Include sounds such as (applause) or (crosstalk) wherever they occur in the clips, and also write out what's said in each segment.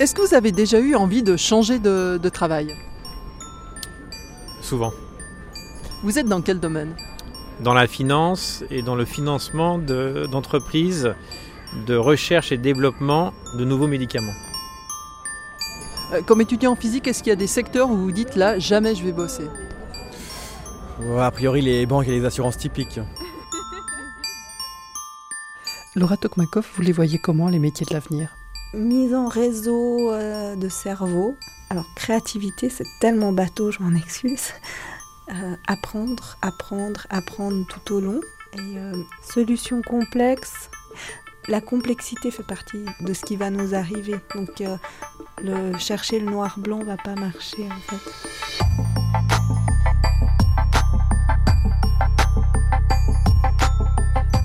Est-ce que vous avez déjà eu envie de changer de, de travail Souvent. Vous êtes dans quel domaine Dans la finance et dans le financement de- d'entreprises de, recherche et développement de nouveaux médicaments. Euh, Comme étudiant en physique, est-ce qu'il y a des secteurs où vous dites là, jamais je vais bosser a priori, les banques et les assurances typiques. Laura Tokmakov, vous les voyez comment les métiers de l'avenir? Mise en réseau euh, de cerveau. Alors créativité, c'est tellement bateau, je m'en excuse. Euh, apprendre, apprendre, apprendre tout au long. Et euh, solutions complexes. La complexité fait partie de ce qui va nous arriver. Donc euh, chercher le noir-blanc va pas marcher en fait.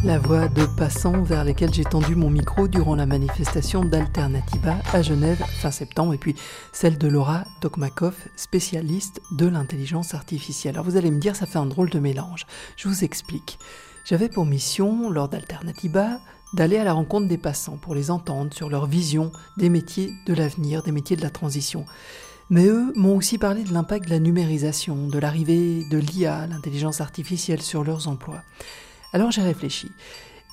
La voix de passants vers lesquels j'ai tendu mon micro durant la manifestation d'Alternativa à Genève fin septembre, et puis celle de Laura Tokmakov, spécialiste de l'intelligence artificielle. Alors vous allez me dire, ça fait un drôle de mélange. Je vous explique. J'avais pour mission, lors d'Alternativa, d'aller à la rencontre des passants pour les entendre sur leur vision des métiers de l'avenir, des métiers de la transition. Mais eux m'ont aussi parlé de l'impact de la numérisation, de l'arrivée de l'IA, l'intelligence artificielle sur leurs emplois. Alors j'ai réfléchi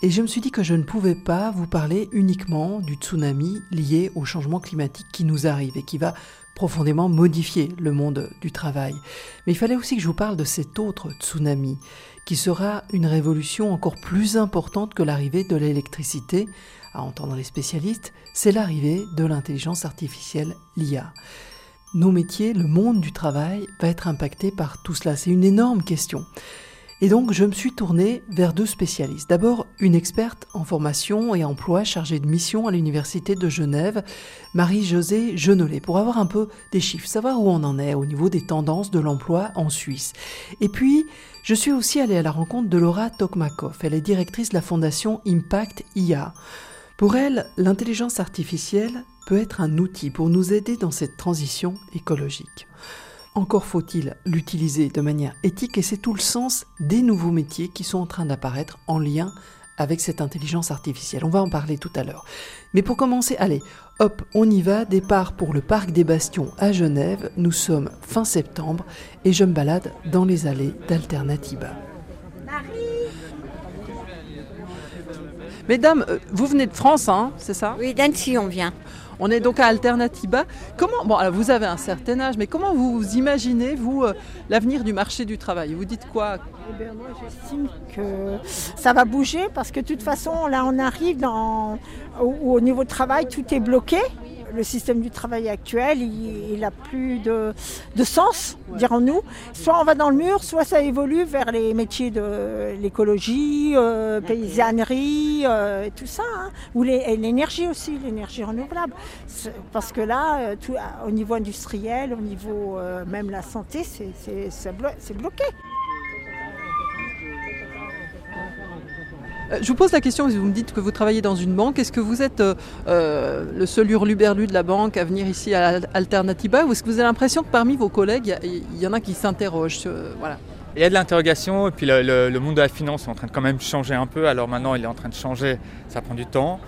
et je me suis dit que je ne pouvais pas vous parler uniquement du tsunami lié au changement climatique qui nous arrive et qui va profondément modifier le monde du travail. Mais il fallait aussi que je vous parle de cet autre tsunami qui sera une révolution encore plus importante que l'arrivée de l'électricité. À entendre les spécialistes, c'est l'arrivée de l'intelligence artificielle, l'IA. Nos métiers, le monde du travail va être impacté par tout cela. C'est une énorme question. Et donc, je me suis tourné vers deux spécialistes. D'abord, une experte en formation et emploi chargée de mission à l'Université de Genève, Marie-Josée Genollet, pour avoir un peu des chiffres, savoir où on en est au niveau des tendances de l'emploi en Suisse. Et puis, je suis aussi allée à la rencontre de Laura Tokmakov. Elle est directrice de la fondation Impact IA. Pour elle, l'intelligence artificielle peut être un outil pour nous aider dans cette transition écologique. Encore faut-il l'utiliser de manière éthique et c'est tout le sens des nouveaux métiers qui sont en train d'apparaître en lien avec cette intelligence artificielle. On va en parler tout à l'heure. Mais pour commencer, allez, hop, on y va. Départ pour le Parc des Bastions à Genève. Nous sommes fin septembre et je me balade dans les allées d'Alternativa. Mesdames, euh, vous venez de France, hein, c'est ça? Oui, d'Annecy, on vient. On est donc à Alternativa. Comment, bon, vous avez un certain âge, mais comment vous imaginez, vous, euh, l'avenir du marché du travail? Vous dites quoi? Eh moi, j'estime que ça va bouger parce que de toute façon, là, on arrive dans, au, au niveau travail, tout est bloqué. Le système du travail actuel, il n'a plus de, de sens, dirons-nous. Soit on va dans le mur, soit ça évolue vers les métiers de l'écologie, euh, paysannerie, euh, et tout ça. hein. Ou l'énergie aussi, l'énergie renouvelable. Parce que là, euh, tout, au niveau industriel, au niveau euh, même la santé, c'est bloqué. Je vous pose la question, vous me dites que vous travaillez dans une banque. Est-ce que vous êtes euh, euh, le seul hurluberlu de la banque à venir ici à Al- Alternativa Ou est-ce que vous avez l'impression que parmi vos collègues, il y en a qui s'interrogent euh, voilà. Il y a de l'interrogation et puis le, le- le monde de la finance est en train de quand même changer un peu. Alors maintenant, il est en train de changer, ça prend du temps.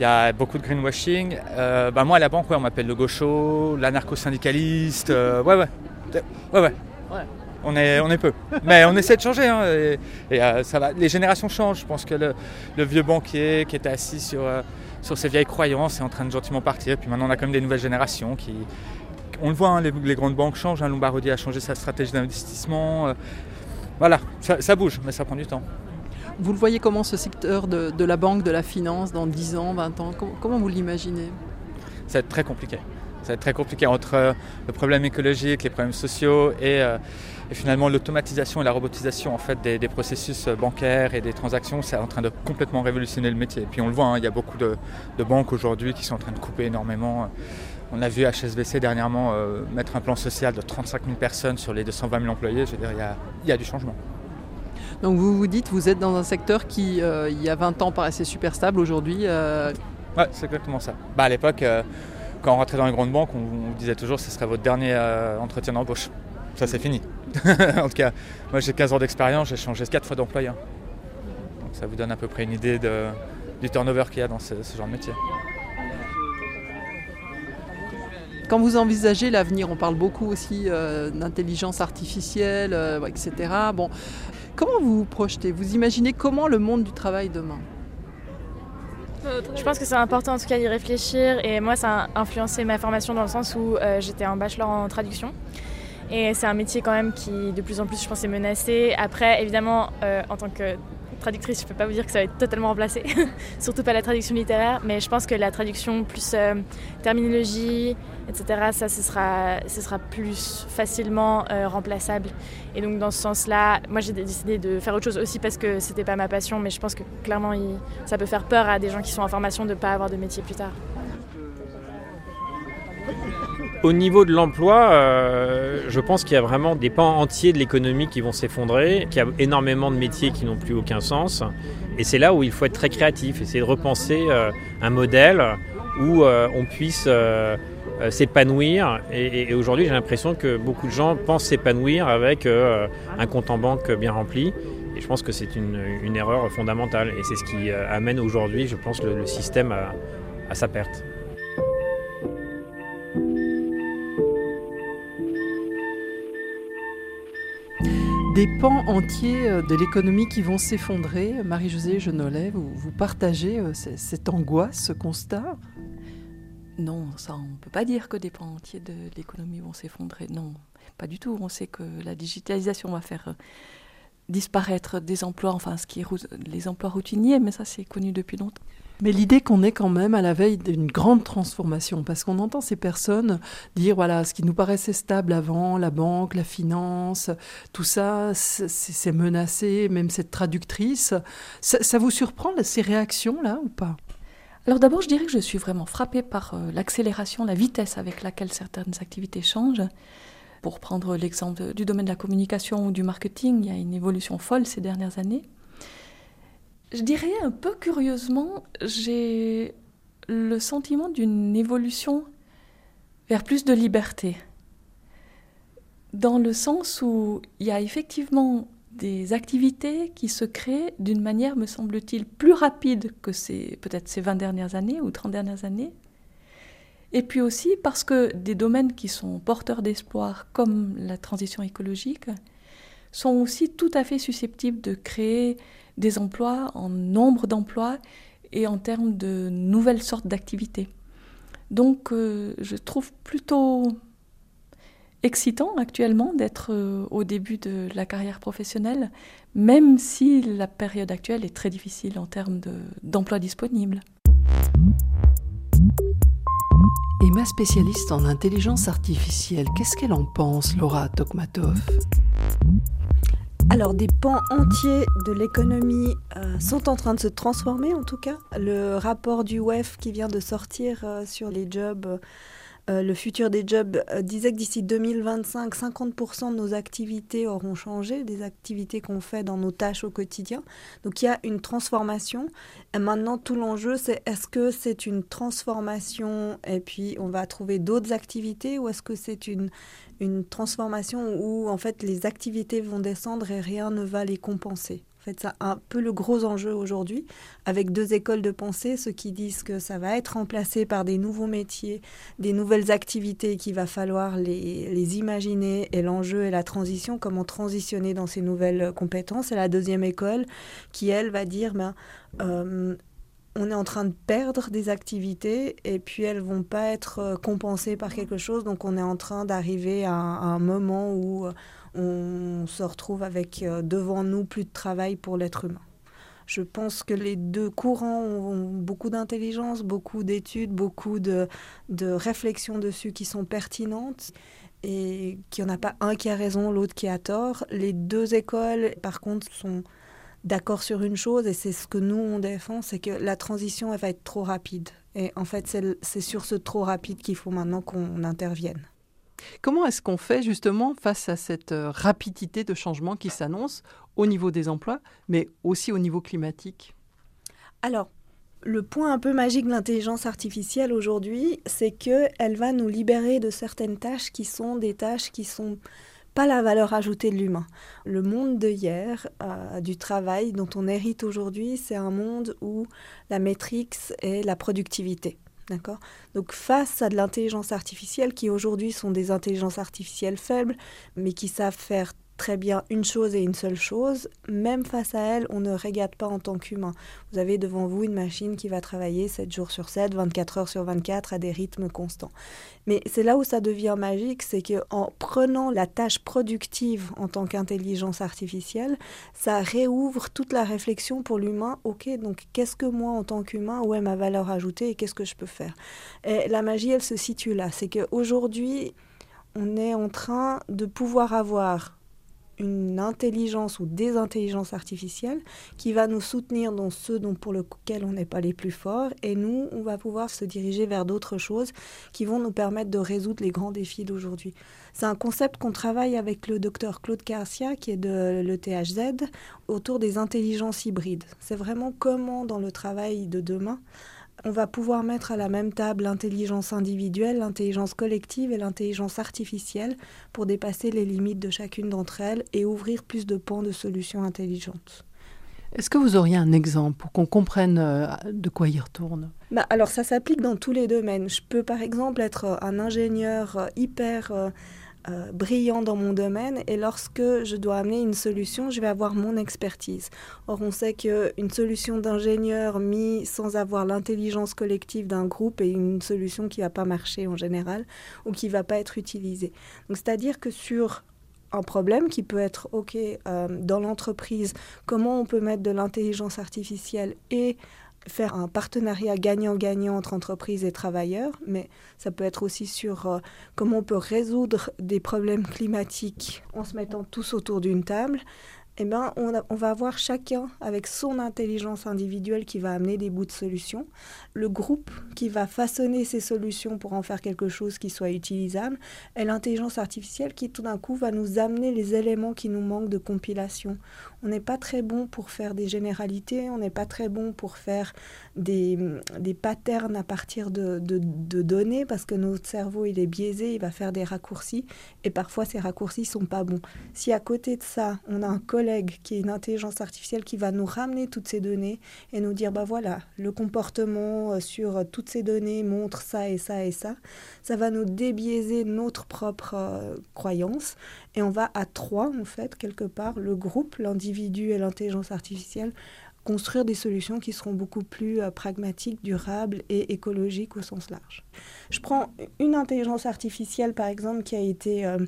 Il y a beaucoup de greenwashing. Euh, bah moi, à la banque, ouais, on m'appelle le gaucho, l'anarcho-syndicaliste. euh, ouais, ouais. Ouais, ouais. Ouais. On est, on est peu. Mais on essaie de changer. hein, et et, euh, ça va. Les générations changent. Je pense que le, le vieux banquier qui était assis sur, euh, sur ses vieilles croyances est en train de gentiment partir. Puis maintenant, on a quand même des nouvelles générations qui. On le voit, hein, les, les grandes banques changent. hein, Lombardi a changé sa stratégie d'investissement. euh, voilà, ça, ça bouge, mais ça prend du temps. Vous le voyez comment ce secteur de, de la banque, de la finance, dans 10 ans, 20 ans? Comment, comment vous l'imaginez? Ça va être très compliqué. Ça va être très compliqué entre euh, le problème écologique, les problèmes sociaux et, euh, et finalement l'automatisation et la robotisation en fait, des, des processus euh, bancaires et des transactions. C'est en train de complètement révolutionner le métier. Et puis on le voit, hein, il y a beaucoup de, de banques aujourd'hui qui sont en train de couper énormément. On a vu HSBC dernièrement euh, mettre un plan social de 35 000 personnes sur les 220 000 employés. Je veux dire, il y a, il y a du changement. Donc vous vous dites, vous êtes dans un secteur qui, euh, il y a 20 ans, paraissait super stable. Aujourd'hui, euh, Ouais, c'est exactement ça. Bah, à l'époque, quand on rentrait dans les grandes banques, on, on disait toujours que ce serait votre dernier euh, entretien d'embauche. Ça, c'est fini. (laughs) en tout cas, moi j'ai 15 ans d'expérience, j'ai changé 4 fois d'employeur. Donc ça vous donne à peu près une idée du turnover qu'il y a dans ce, ce genre de métier. Quand vous envisagez l'avenir, on parle beaucoup aussi euh, d'intelligence artificielle, euh, etc. Bon, comment vous vous projetez? Vous imaginez comment le monde du travail demain? Je pense que c'est important en tout cas d'y réfléchir et moi ça a influencé ma formation dans le sens où euh, j'étais en bachelor en traduction et c'est un métier quand même qui de plus en plus je pense est menacé. Après évidemment en tant que traductrice, je ne peux pas vous dire que ça va être totalement remplacé, (laughs) surtout pas la traduction littéraire, mais je pense que la traduction plus euh, terminologie, etc., ça, ce sera, sera plus facilement euh, remplaçable. Et donc, dans ce sens-là, moi, j'ai décidé de faire autre chose aussi parce que c'était pas ma passion, mais je pense que clairement, ça peut faire peur à des gens qui sont en formation de ne pas avoir de métier plus tard. Au niveau de l'emploi, euh, je pense qu'il y a vraiment des pans entiers de l'économie qui vont s'effondrer, qu'il y a énormément de métiers qui n'ont plus aucun sens. Et c'est là où il faut être très créatif, essayer de repenser euh, un modèle où euh, on puisse s'épanouir. Et, aujourd'hui, j'ai l'impression que beaucoup de gens pensent s'épanouir avec un compte en banque bien rempli. Et je pense que c'est une, erreur fondamentale. Et c'est ce qui amène aujourd'hui, je pense, le, système à sa perte. Des pans entiers euh, de l'économie qui vont s'effondrer. Marie-Josée Genolet, vous, vous partagez euh, cette angoisse, ce constat? Non, ça, on ne peut pas dire que des pans entiers de l'économie vont s'effondrer. Non, pas du tout. On sait que la digitalisation va faire euh, disparaître des emplois, enfin, ce qui est les emplois routiniers, mais ça, c'est connu depuis longtemps. Mais l'idée qu'on est quand même à la veille d'une grande transformation, parce qu'on entend ces personnes dire, voilà, ce qui nous paraissait stable avant, la banque, la finance, tout ça, c'est menacé, même cette traductrice. Ça, vous surprend, ces réactions-là, ou pas? Alors d'abord, je dirais que je suis vraiment frappée par euh, l'accélération, la vitesse avec laquelle certaines activités changent. Pour prendre l'exemple du domaine de la communication ou du marketing, il y a une évolution folle ces dernières années. Je dirais un peu curieusement, j'ai le sentiment d'une évolution vers plus de liberté. Dans le sens où il y a effectivement des activités qui se créent d'une manière, me semble-t-il, plus rapide que peut-être ces 20 dernières années ou 30 dernières années. Et puis aussi parce que des domaines qui sont porteurs d'espoir, comme la transition écologique, sont aussi tout à fait susceptibles de créer des emplois, en nombre d'emplois et en termes de nouvelles sortes d'activités. Donc euh, je trouve plutôt excitant actuellement d'être euh, au début de la carrière professionnelle, même si la période actuelle est très difficile en termes d'emplois disponibles. Emma, spécialiste en intelligence artificielle, qu'est-ce qu'elle en pense, Laura Tokmatov? Alors des pans entiers de l'économie euh, sont en train de se transformer en tout cas. Le rapport du WEF qui vient de sortir euh, sur les jobs, euh, le futur des jobs, disait que d'ici 2025, 50% de nos activités auront changé, des activités qu'on fait dans nos tâches au quotidien. Donc il y a une transformation. Et maintenant tout l'enjeu c'est est-ce que c'est une transformation et puis on va trouver d'autres activités ou est-ce que c'est une une transformation où en fait les activités vont descendre et rien ne va les compenser? Fait, c'est un peu le gros enjeu aujourd'hui, avec deux écoles de pensée, ceux qui disent que ça va être remplacé par des nouveaux métiers, des nouvelles activités qu'il va falloir les, imaginer, et l'enjeu est la transition, comment transitionner dans ces nouvelles compétences. Et la deuxième école qui, elle, va dire, ben, euh, on est en train de perdre des activités et puis elles vont pas être euh, compensées par quelque chose. Donc on est en train d'arriver à, un moment où euh, on se retrouve avec euh, devant nous plus de travail pour l'être humain. Je pense que les deux courants ont beaucoup d'intelligence, beaucoup d'études, beaucoup de, de réflexions dessus qui sont pertinentes et qu'il n'y en a pas un qui a raison, l'autre qui a tort. Les deux écoles, par contre, sont d'accord sur une chose, et c'est ce que nous, on défend, c'est que la transition, elle va être trop rapide. Et en fait, c'est sur ce trop rapide qu'il faut maintenant qu'on intervienne. Comment est-ce qu'on fait justement face à cette euh, rapidité de changement qui s'annonce au niveau des emplois, mais aussi au niveau climatique? Alors, le point un peu magique de l'intelligence artificielle aujourd'hui, c'est qu'elle va nous libérer de certaines tâches qui sont des tâches qui sont pas la valeur ajoutée de l'humain. Le monde de hier, euh, du travail dont on hérite aujourd'hui, c'est un monde où la matrix est la productivité. D'accord. Donc face à de l'intelligence artificielle qui aujourd'hui sont des intelligences artificielles faibles, mais qui savent faire très bien une chose et une seule chose, même face à elle, on ne regarde pas en tant qu'humain. Vous avez devant vous une machine qui va travailler 7 jours sur 7, 24 heures sur 24 à des rythmes constants. Mais c'est là où ça devient magique, c'est qu'en prenant la tâche productive en tant qu'intelligence artificielle, ça réouvre toute la réflexion pour l'humain. Ok, donc qu'est-ce que moi en tant qu'humain, où est ma valeur ajoutée et qu'est-ce que je peux faire? Et la magie, elle se situe là. C'est qu'aujourd'hui, on est en train de pouvoir avoir une intelligence ou des intelligences artificielles qui va nous soutenir dans ceux dont pour lesquels on n'est pas les plus forts et nous on va pouvoir se diriger vers d'autres choses qui vont nous permettre de résoudre les grands défis d'aujourd'hui. C'est un concept qu'on travaille avec le docteur Claude Garcia qui est de l'ETHZ autour des intelligences hybrides. C'est vraiment comment dans le travail de demain on va pouvoir mettre à la même table l'intelligence individuelle, l'intelligence collective et l'intelligence artificielle pour dépasser les limites de chacune d'entre elles et ouvrir plus de pans de solutions intelligentes. Est-ce que vous auriez un exemple pour qu'on comprenne euh, de quoi il retourne? Bah, Alors ça s'applique dans tous les domaines. Je peux par exemple être un ingénieur euh, hyper... Euh, brillant dans mon domaine et lorsque je dois amener une solution, je vais avoir mon expertise. Or, on sait qu'une solution d'ingénieur mis sans avoir l'intelligence collective d'un groupe est une solution qui ne va pas marcher en général ou qui ne va pas être utilisée. Donc, c'est-à-dire que sur un problème qui peut être, OK, euh, dans l'entreprise, comment on peut mettre de l'intelligence artificielle et faire un partenariat gagnant-gagnant entre entreprises et travailleurs, mais ça peut être aussi sur euh, comment on peut résoudre des problèmes climatiques en se mettant tous autour d'une table, eh ben, on, on, va avoir chacun avec son intelligence individuelle qui va amener des bouts de solutions, le groupe qui va façonner ces solutions pour en faire quelque chose qui soit utilisable, et l'intelligence artificielle qui tout d'un coup va nous amener les éléments qui nous manquent de compilation. On n'est pas très bon pour faire des généralités, on n'est pas très bon pour faire des, des patterns à partir de, de, données parce que notre cerveau il est biaisé, il va faire des raccourcis et parfois ces raccourcis sont pas bons. Si à côté de ça, on a un collègue qui est une intelligence artificielle qui va nous ramener toutes ces données et nous dire bah voilà, le comportement euh, sur toutes ces données montre ça et ça et ça, ça va nous débiaiser notre propre euh, croyance et on va à trois en fait quelque part le groupe, l'individu et l'intelligence artificielle construire des solutions qui seront beaucoup plus euh, pragmatiques, durables et écologiques au sens large. Je prends une intelligence artificielle, par exemple, qui a été euh,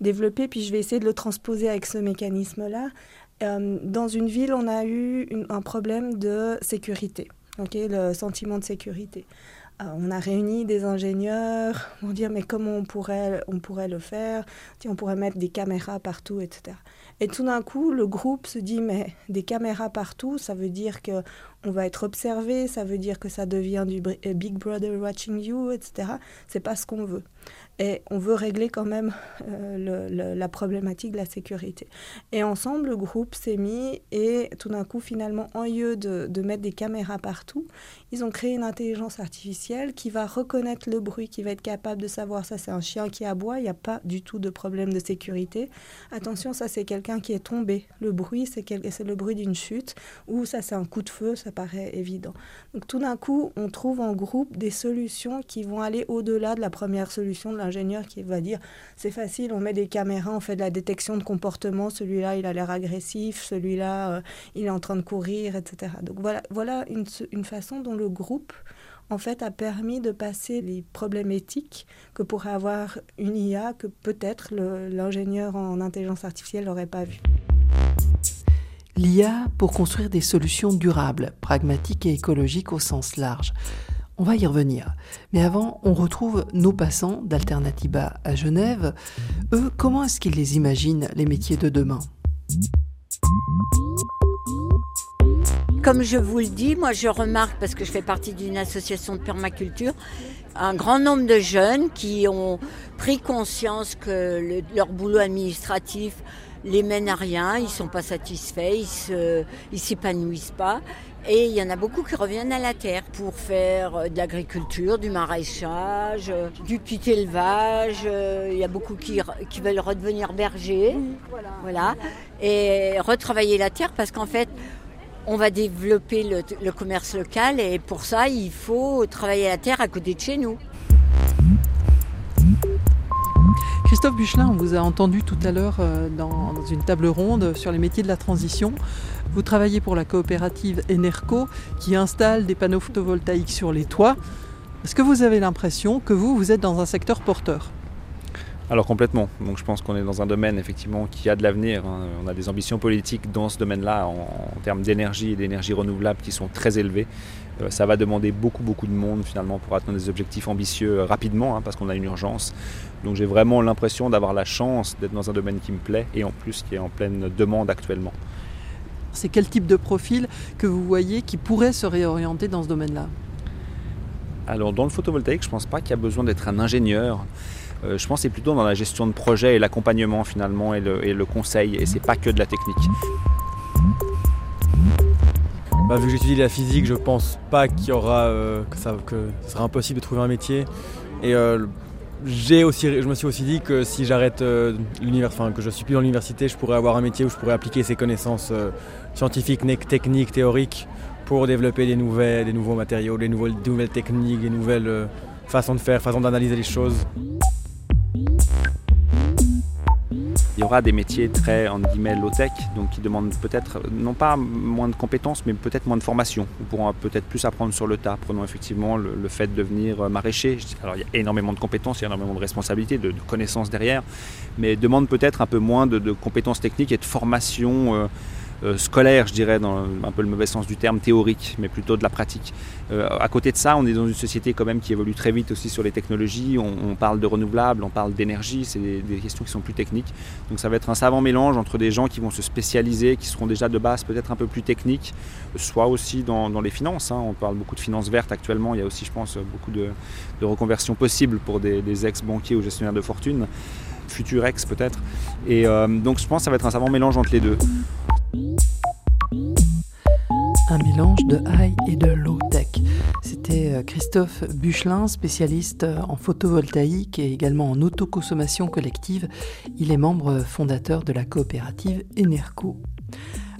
développée, puis je vais essayer de le transposer avec ce mécanisme-là. Euh, dans une ville, on a eu un problème de sécurité, le sentiment de sécurité. On a réuni des ingénieurs pour dire mais comment on pourrait, on pourrait le faire, on pourrait mettre des caméras partout, etc. Et tout d'un coup, le groupe se dit mais des caméras partout, ça veut dire que on va être observé, ça veut dire que ça devient du Big Brother watching you, etc. C'est pas ce qu'on veut et on veut régler quand même euh, la problématique de la sécurité. Et ensemble, le groupe s'est mis et tout d'un coup, finalement, en lieu de, de, mettre des caméras partout, ils ont créé une intelligence artificielle qui va reconnaître le bruit, qui va être capable de savoir ça c'est un chien qui aboie, il n'y a pas du tout de problème de sécurité. Attention, ça c'est quelqu'un qui est tombé. Le bruit, c'est le bruit d'une chute ou ça c'est un coup de feu, paraît évident. Donc tout d'un coup, on trouve en groupe des solutions qui vont aller au-delà de la première solution de ingénieur qui va dire c'est facile, on met des caméras, on fait de la détection de comportement, celui-là il a l'air agressif, celui-là euh, il est en train de courir, etc. Donc voilà, voilà une, une façon dont le groupe en fait a permis de passer les problèmes éthiques que pourrait avoir une IA que peut-être l'ingénieur en intelligence artificielle n'aurait pas vu. L'IA pour construire des solutions durables, pragmatiques et écologiques au sens large. On va y revenir. Mais avant, on retrouve nos passants d'Alternativa à Genève. Eux, comment est-ce qu'ils les imaginent, les métiers de demain? Comme je vous le dis, moi je remarque, parce que je fais partie d'une association de permaculture, un grand nombre de jeunes qui ont pris conscience que leur boulot administratif les mène à rien, ils ne sont pas satisfaits, ils ne s'épanouissent pas. Et il y en a beaucoup qui reviennent à la terre pour faire euh, de l'agriculture, du maraîchage, euh, du petit élevage. Euh, il y a beaucoup qui, qui veulent redevenir bergers. Voilà. Et retravailler la terre parce qu'en fait, on va développer le, commerce local et pour ça, il faut travailler la terre à côté de chez nous. Christophe Buchelin, on vous a entendu tout à l'heure euh, dans une table ronde sur les métiers de la transition. Vous travaillez pour la coopérative Enerco qui installe des panneaux photovoltaïques sur les toits. Est-ce que vous avez l'impression que vous, vous êtes dans un secteur porteur? Alors complètement. Donc je pense qu'on est dans un domaine effectivement qui a de l'avenir. Hein. On a des ambitions politiques dans ce domaine-là en, termes d'énergie et d'énergie renouvelable qui sont très élevées. Euh, ça va demander beaucoup beaucoup de monde finalement pour atteindre des objectifs ambitieux euh, rapidement hein, parce qu'on a une urgence. Donc j'ai vraiment l'impression d'avoir la chance d'être dans un domaine qui me plaît et en plus qui est en pleine demande actuellement. C'est quel type de profil que vous voyez qui pourrait se réorienter dans ce domaine-là? Alors dans le photovoltaïque, je ne pense pas qu'il y a besoin d'être un ingénieur. Euh, je pense que c'est plutôt dans la gestion de projet et l'accompagnement finalement et le, conseil, et c'est pas que de la technique. Bah, vu que j'étudie la physique, je pense pas qu'il y aura euh, que, ça, que ce sera impossible de trouver un métier. Et euh, j'ai aussi, je me suis aussi dit que si j'arrête l'univers, enfin que je suis plus dans l'université, je pourrais avoir un métier où je pourrais appliquer ces connaissances scientifiques, techniques, théoriques pour développer des, nouvelles, des nouveaux matériaux, des nouvelles, des nouvelles techniques, des nouvelles façons de faire, façons d'analyser les choses. Il y aura des métiers très en guillemets low-tech, donc qui demandent peut-être non pas moins de compétences, mais peut-être moins de formation. On pourra peut-être plus apprendre sur le tas. Prenons effectivement le, fait de devenir maraîcher. Alors il y a énormément de compétences, il y a énormément de responsabilités, de, connaissances derrière, mais demande peut-être un peu moins de, compétences techniques et de formation. Euh, euh, scolaire, je dirais, dans un peu le mauvais sens du terme, théorique, mais plutôt de la pratique. Euh, à côté de ça, on est dans une société quand même qui évolue très vite aussi sur les technologies. On, parle de renouvelables, on parle d'énergie, c'est des, questions qui sont plus techniques. Donc ça va être un savant mélange entre des gens qui vont se spécialiser, qui seront déjà de base peut-être un peu plus techniques, soit aussi dans, les finances. Hein. On parle beaucoup de finances vertes actuellement. Il y a aussi, je pense, beaucoup de, reconversions possibles pour des, ex-banquiers ou gestionnaires de fortune futur ex peut-être. Et euh, donc je pense que ça va être un savant mélange entre les deux. Un mélange de high et de low tech. C'était euh, Christophe Buchelin, spécialiste euh, en photovoltaïque et également en autoconsommation collective. Il est membre fondateur de la coopérative Enerco.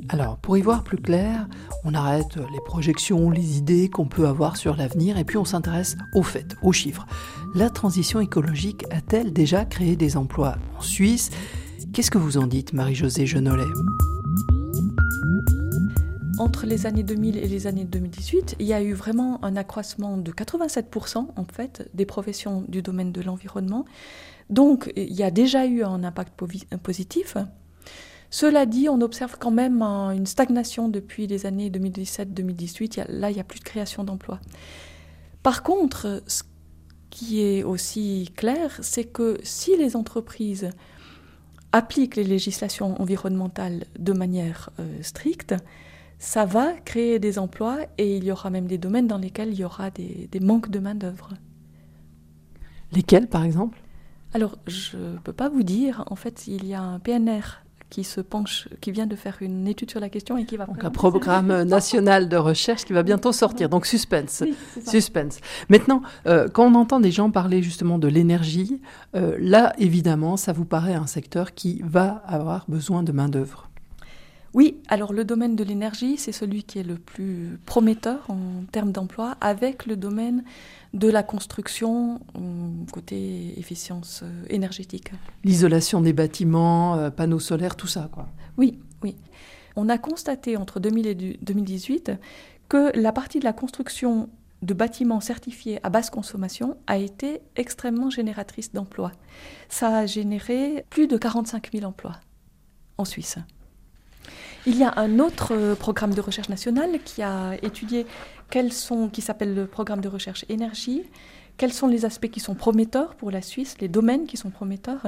Alors, pour y voir plus clair, on arrête les projections, les idées qu'on peut avoir sur l'avenir et puis on s'intéresse aux faits, aux chiffres. La transition écologique a-t-elle déjà créé des emplois en Suisse? Qu'est-ce que vous en dites, Marie-Josée Genollet? Entre les années 2000 et les années 2018, il y a eu vraiment un accroissement de 87% en fait des professions du domaine de l'environnement. Donc il y a déjà eu un impact positif. Cela dit, on observe quand même une stagnation depuis les années 2017-2018. Là, il n'y a plus de création d'emplois. Par contre, ce qui est aussi clair, c'est que si les entreprises appliquent les législations environnementales de manière euh, stricte, ça va créer des emplois et il y aura même des domaines dans lesquels il y aura des, manques de main-d'œuvre. Lesquels, par exemple? Alors, je ne peux pas vous dire. En fait, il y a un PNR qui se penche, qui vient de faire une étude sur la question et qui va. Donc un programme national de recherche qui va bientôt sortir. Donc suspense, suspense. Maintenant, euh, quand on entend des gens parler justement de l'énergie, euh, là évidemment, ça vous paraît un secteur qui va avoir besoin de main d'œuvre. Oui, alors le domaine de l'énergie, c'est celui qui est le plus prometteur en termes d'emploi, avec le domaine de la construction euh, côté efficience euh, énergétique. L'isolation des bâtiments, euh, panneaux solaires, tout ça, quoi. Oui, oui. On a constaté entre 2000 et 2018 que la partie de la construction de bâtiments certifiés à basse consommation a été extrêmement génératrice d'emplois. Ça a généré plus de 45 000 emplois en Suisse. Il y a un autre euh, programme de recherche nationale qui a étudié quels sont, qui s'appelle le programme de recherche énergie, quels sont les aspects qui sont prometteurs pour la Suisse, les domaines qui sont prometteurs.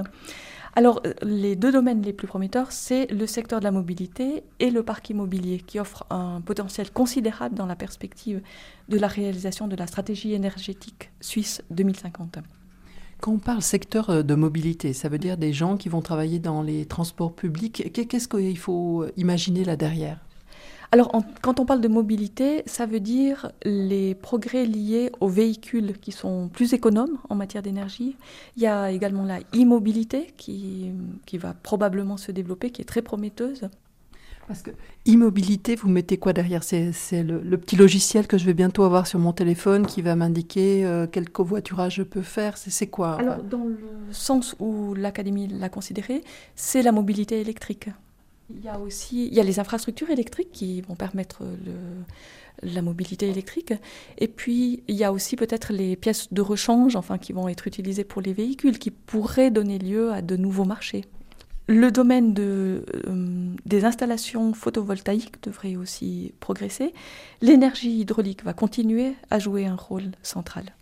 Alors, euh, les deux domaines les plus prometteurs, c'est le secteur de la mobilité et le parc immobilier, qui offre un potentiel considérable dans la perspective de la réalisation de la stratégie énergétique suisse 2050. Quand on parle secteur euh, de mobilité, ça veut dire des gens qui vont travailler dans les transports publics. Qu'est-ce qu'il faut imaginer là derrière? Alors, quand on parle de mobilité, ça veut dire les progrès liés aux véhicules qui sont plus économes en matière d'énergie. Il y a également la e-mobilité qui, qui va probablement se développer, qui est très prometteuse. Parce que immobilité, vous mettez quoi derrière? C'est le, petit logiciel que je vais bientôt avoir sur mon téléphone qui va m'indiquer euh, quel covoiturage je peux faire. C'est quoi Alors, dans le sens où l'Académie l'a considéré, c'est la mobilité électrique. Il y a aussi il y a les infrastructures électriques qui vont permettre la mobilité électrique. Et puis, il y a aussi peut-être les pièces de rechange enfin, qui vont être utilisées pour les véhicules, qui pourraient donner lieu à de nouveaux marchés. Le domaine de, euh, des installations photovoltaïques devrait aussi progresser. L'énergie hydraulique va continuer à jouer un rôle central.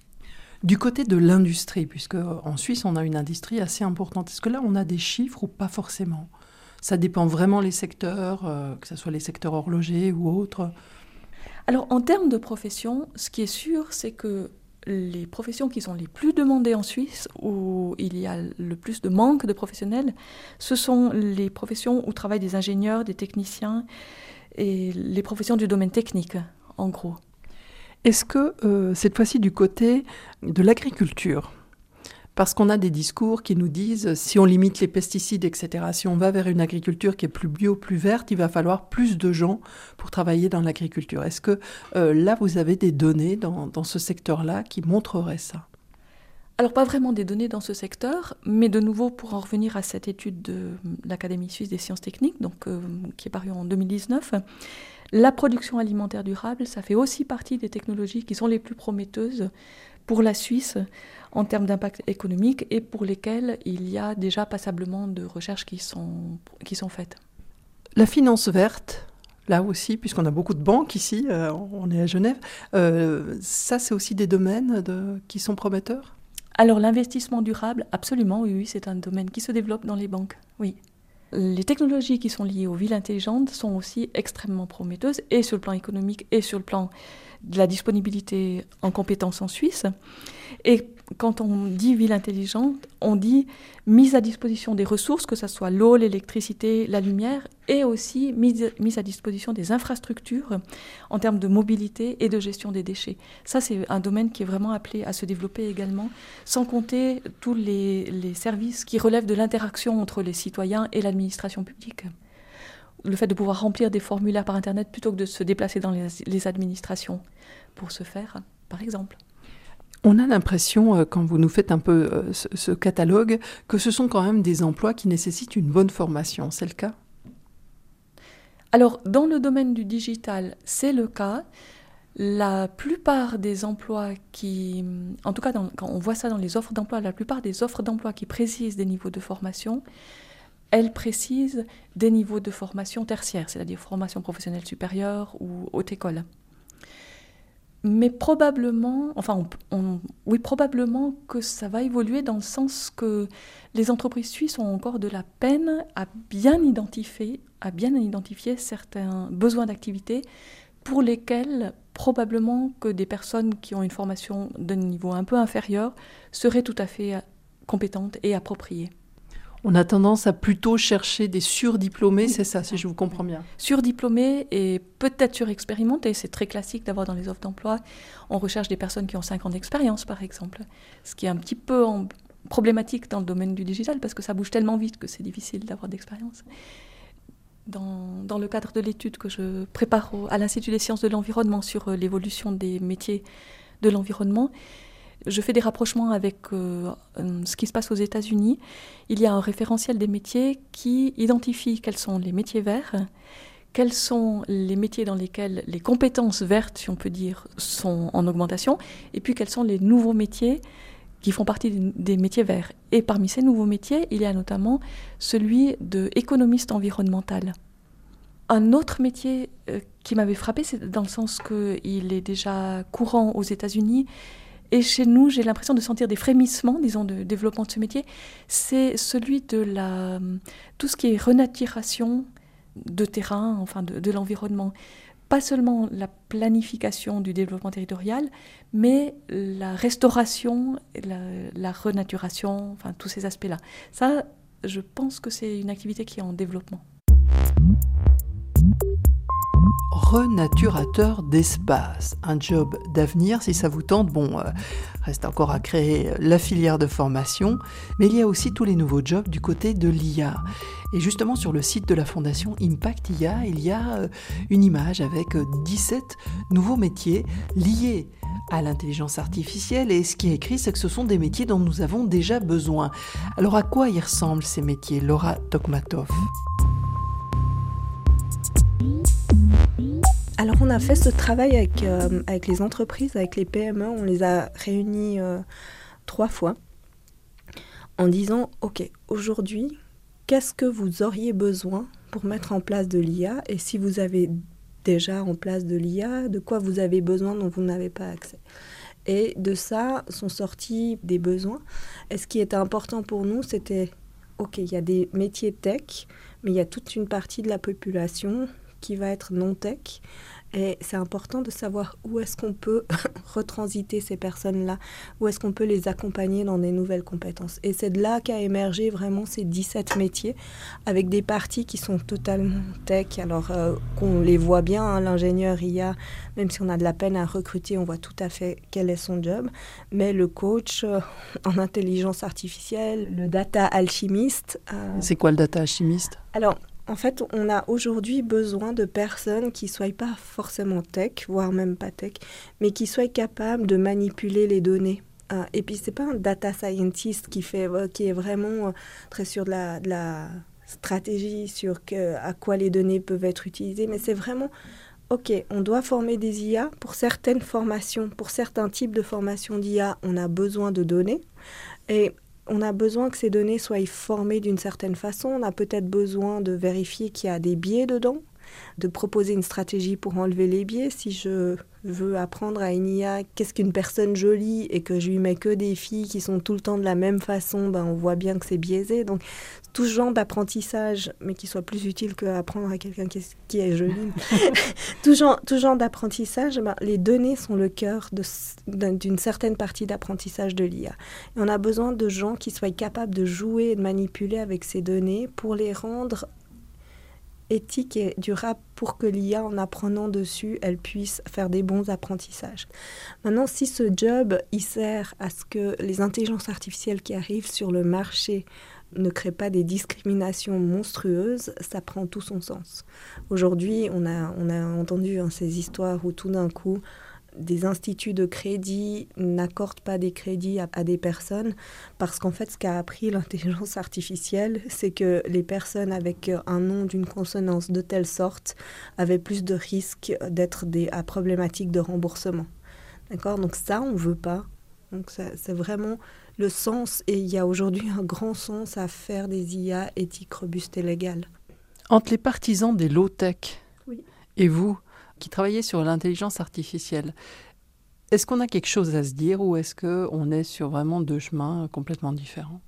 Du côté de l'industrie, puisque en Suisse on a une industrie assez importante, est-ce que là on a des chiffres ou pas forcément? Ça dépend vraiment les secteurs, euh, que ce soit les secteurs horlogers ou autres alors en termes de profession, ce qui est sûr, c'est que les professions qui sont les plus demandées en Suisse, où il y a le plus de manque de professionnels, ce sont les professions où travaillent des ingénieurs, des techniciens et les professions du domaine technique, en gros. Est-ce que euh, cette fois-ci du côté de l'agriculture, parce qu'on a des discours qui nous disent si on limite les pesticides, etc., si on va vers une agriculture qui est plus bio, plus verte, il va falloir plus de gens pour travailler dans l'agriculture. Est-ce que euh, là, vous avez des données dans, ce secteur-là qui montreraient ça? Alors pas vraiment des données dans ce secteur, mais de nouveau pour en revenir à cette étude de l'Académie suisse des sciences techniques, euh, qui est parue en 2019, la production alimentaire durable, ça fait aussi partie des technologies qui sont les plus prometteuses pour la Suisse en termes d'impact économique et pour lesquels il y a déjà passablement de recherches qui sont, qui sont faites. La finance verte, là aussi, puisqu'on a beaucoup de banques ici, euh, on est à Genève, euh, ça c'est aussi des domaines de, qui sont prometteurs? Alors l'investissement durable, absolument, oui, oui c'est un domaine qui se développe dans les banques, oui. Les technologies qui sont liées aux villes intelligentes sont aussi extrêmement prometteuses, et sur le plan économique et sur le plan de la disponibilité en compétences en Suisse. Et quand on dit ville intelligente, on dit mise à disposition des ressources, que ce soit l'eau, l'électricité, la lumière, et aussi mise, mise, à disposition des infrastructures en termes de mobilité et de gestion des déchets. Ça, c'est un domaine qui est vraiment appelé à se développer également, sans compter tous les, les services qui relèvent de l'interaction entre les citoyens et l'administration publique le fait de pouvoir remplir des formulaires par Internet plutôt que de se déplacer dans les, administrations pour ce faire, par exemple. On a l'impression, euh, quand vous nous faites un peu euh, ce, catalogue, que ce sont quand même des emplois qui nécessitent une bonne formation. C'est le cas? Alors, dans le domaine du digital, c'est le cas. La plupart des emplois qui, en tout cas, quand on voit ça dans les offres d'emploi, la plupart des offres d'emploi qui précisent des niveaux de formation, elle précise des niveaux de formation tertiaire, c'est-à-dire formation professionnelle supérieure ou haute école. Mais probablement, enfin, oui, probablement que ça va évoluer dans le sens que les entreprises suisses ont encore de la peine à bien identifier, à bien identifier certains besoins d'activité pour lesquels probablement que des personnes qui ont une formation d'un niveau un peu inférieur seraient tout à fait compétentes et appropriées. On a tendance à plutôt chercher des surdiplômés, c'est ça, si je vous comprends bien. Surdiplômés et peut-être surexpérimentés, c'est très classique d'avoir dans les offres d'emploi. On recherche des personnes qui ont 5 ans d'expérience, par exemple, ce qui est un petit peu problématique dans le domaine du digital parce que ça bouge tellement vite que c'est difficile d'avoir d'expérience. Dans, dans, le cadre de l'étude que je prépare à l'Institut des sciences de l'environnement sur euh, l'évolution des métiers de l'environnement, je fais des rapprochements avec euh, euh, ce qui se passe aux États-Unis. Il y a un référentiel des métiers qui identifie quels sont les métiers verts, quels sont les métiers dans lesquels les compétences vertes, si on peut dire, sont en augmentation, et puis quels sont les nouveaux métiers qui font partie des métiers verts. Et parmi ces nouveaux métiers, il y a notamment celui de économiste environnemental. Un autre métier euh, qui m'avait frappé, c'est dans le sens qu'il est déjà courant aux États-Unis, et chez nous, j'ai l'impression de sentir des frémissements, disons, de développement de ce métier. C'est celui de la, tout ce qui est renaturation de terrain, enfin de, l'environnement. Pas seulement la planification du développement territorial, mais la restauration, la, la renaturation, enfin tous ces aspects-là. Ça, je pense que c'est une activité qui est en développement. Renaturateur d'espace. Un job d'avenir, si ça vous tente. Bon, euh, reste encore à créer la filière de formation, mais il y a aussi tous les nouveaux jobs du côté de l'IA. Et justement, sur le site de la fondation Impact IA, il y a euh, une image avec 17 nouveaux métiers liés à l'intelligence artificielle et ce qui est écrit, c'est que ce sont des métiers dont nous avons déjà besoin. Alors à quoi ils ressemblent ces métiers, Laura Tokmatov alors on a fait ce travail avec, euh, les entreprises, avec les PME, on les a réunis euh, trois fois en disant, OK, aujourd'hui, qu'est-ce que vous auriez besoin pour mettre en place de l'IA Et si vous avez déjà en place de l'IA, de quoi vous avez besoin dont vous n'avez pas accès? Et de ça sont sortis des besoins. Et ce qui était important pour nous, c'était, OK, il y a des métiers tech, mais il y a toute une partie de la population qui va être non tech. Et c'est important de savoir où est-ce qu'on peut (laughs) retransiter ces personnes-là, où est-ce qu'on peut les accompagner dans des nouvelles compétences. Et c'est de là qu'a émergé vraiment ces 17 métiers, avec des parties qui sont totalement tech. Alors euh, qu'on les voit bien, hein, l'ingénieur IA, même si on a de la peine à recruter, on voit tout à fait quel est son job. Mais le coach euh, en intelligence artificielle, le data alchimiste. Euh, c'est quoi le data alchimiste? Alors, en fait, on a aujourd'hui besoin de personnes qui ne soient pas forcément tech, voire même pas tech, mais qui soient capables de manipuler les données. Euh, et puis, ce n'est pas un data scientist qui, fait, euh, qui est vraiment euh, très sûr de la, stratégie, sur à quoi les données peuvent être utilisées, mais c'est vraiment, OK, on doit former des IA pour certaines formations, pour certains types de formations d'IA, on a besoin de données. Et on a besoin que ces données soient formées d'une certaine façon. On a peut-être besoin de vérifier qu'il y a des biais dedans, de proposer une stratégie pour enlever les biais. Si je veux apprendre à une IA qu'est-ce qu'une personne jolie et que je lui mets que des filles qui sont tout le temps de la même façon, ben on voit bien que c'est biaisé. Donc tout genre d'apprentissage, mais qui soit plus utile qu'apprendre à quelqu'un qui, qui, est joli, (laughs) tout genre, tout genre d'apprentissage, ben, les données sont le cœur d'une certaine partie d'apprentissage de l'IA. on a besoin de gens qui soient capables de jouer et de manipuler avec ces données pour les rendre éthique et durable pour que l'IA, en apprenant dessus, elle puisse faire des bons apprentissages. Maintenant, si ce job, il sert à ce que les intelligences artificielles qui arrivent sur le marché ne créent pas des discriminations monstrueuses, ça prend tout son sens. Aujourd'hui, on a, on a entendu hein, ces histoires où tout d'un coup, des instituts de crédit n'accordent pas des crédits à, des personnes parce qu'en fait, ce qu'a appris l'intelligence artificielle, c'est que les personnes avec un nom d'une consonance de telle sorte avaient plus de risques d'être à problématiques de remboursement. D'accord? Donc ça, on ne veut pas. Donc c'est vraiment le sens, et il y a aujourd'hui un grand sens à faire des IA éthiques, robustes et légales. Entre les partisans des low-tech et vous, qui travaillait sur l'intelligence artificielle. Est-ce qu'on a quelque chose à se dire ou est-ce qu'on est sur vraiment deux chemins complètement différents?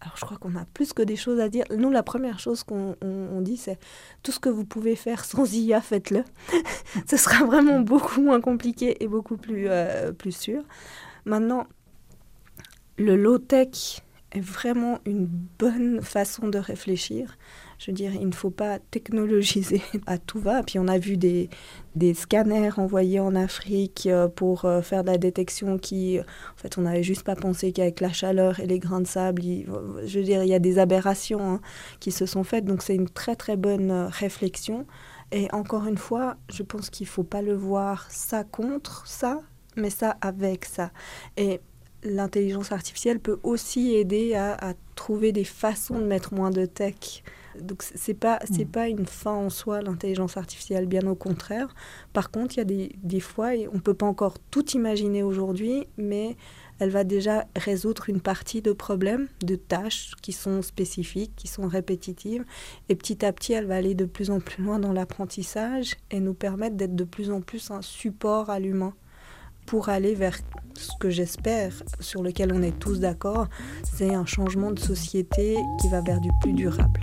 Alors je crois qu'on a plus que des choses à dire. Nous, la première chose qu'on dit, c'est tout ce que vous pouvez faire sans IA, faites-le. (laughs) Ce sera vraiment beaucoup moins compliqué et beaucoup plus, euh, plus sûr. Maintenant, le low-tech est vraiment une bonne façon de réfléchir. Je veux dire, il ne faut pas technologiser (laughs) à tout va. Puis on a vu des, des scanners envoyés en Afrique euh, pour euh, faire de la détection qui, en fait, on n'avait juste pas pensé qu'avec la chaleur et les grains de sable, je veux dire, il y a des aberrations hein, qui se sont faites. Donc c'est une très très bonne euh, réflexion. Et encore une fois, je pense qu'il ne faut pas le voir ça contre ça, mais ça avec ça. Et l'intelligence artificielle peut aussi aider à, à, trouver des façons de mettre moins de tech donc c'est pas c'est mm. pas une fin en soi l'intelligence artificielle, bien au contraire. Par contre, il y a des, des fois et on peut pas encore tout imaginer aujourd'hui, mais elle va déjà résoudre une partie de problèmes, de tâches qui sont spécifiques, qui sont répétitives. Et petit à petit, elle va aller de plus en plus loin dans l'apprentissage et nous permettre d'être de plus en plus un support à l'humain pour aller vers ce que j'espère, sur lequel on est tous d'accord, c'est un changement de société qui va vers du plus durable.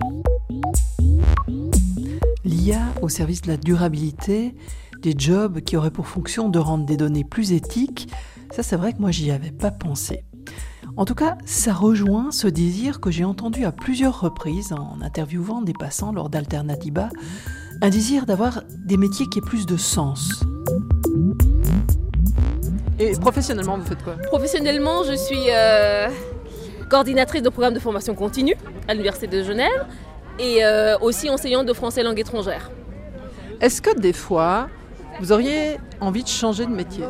L'IA au service de la durabilité, des jobs qui auraient pour fonction de rendre des données plus éthiques, ça c'est vrai que moi j'y avais pas pensé. En tout cas, ça rejoint ce désir que j'ai entendu à plusieurs reprises en interviewant des passants lors d'Alternativa un désir d'avoir des métiers qui aient plus de sens. Et professionnellement, vous faites quoi Professionnellement, je suis euh, coordinatrice de programme de formation continue à l'Université de Genève et euh, aussi enseignante de français langue étrangère. Est-ce que des fois, vous auriez envie de changer de métier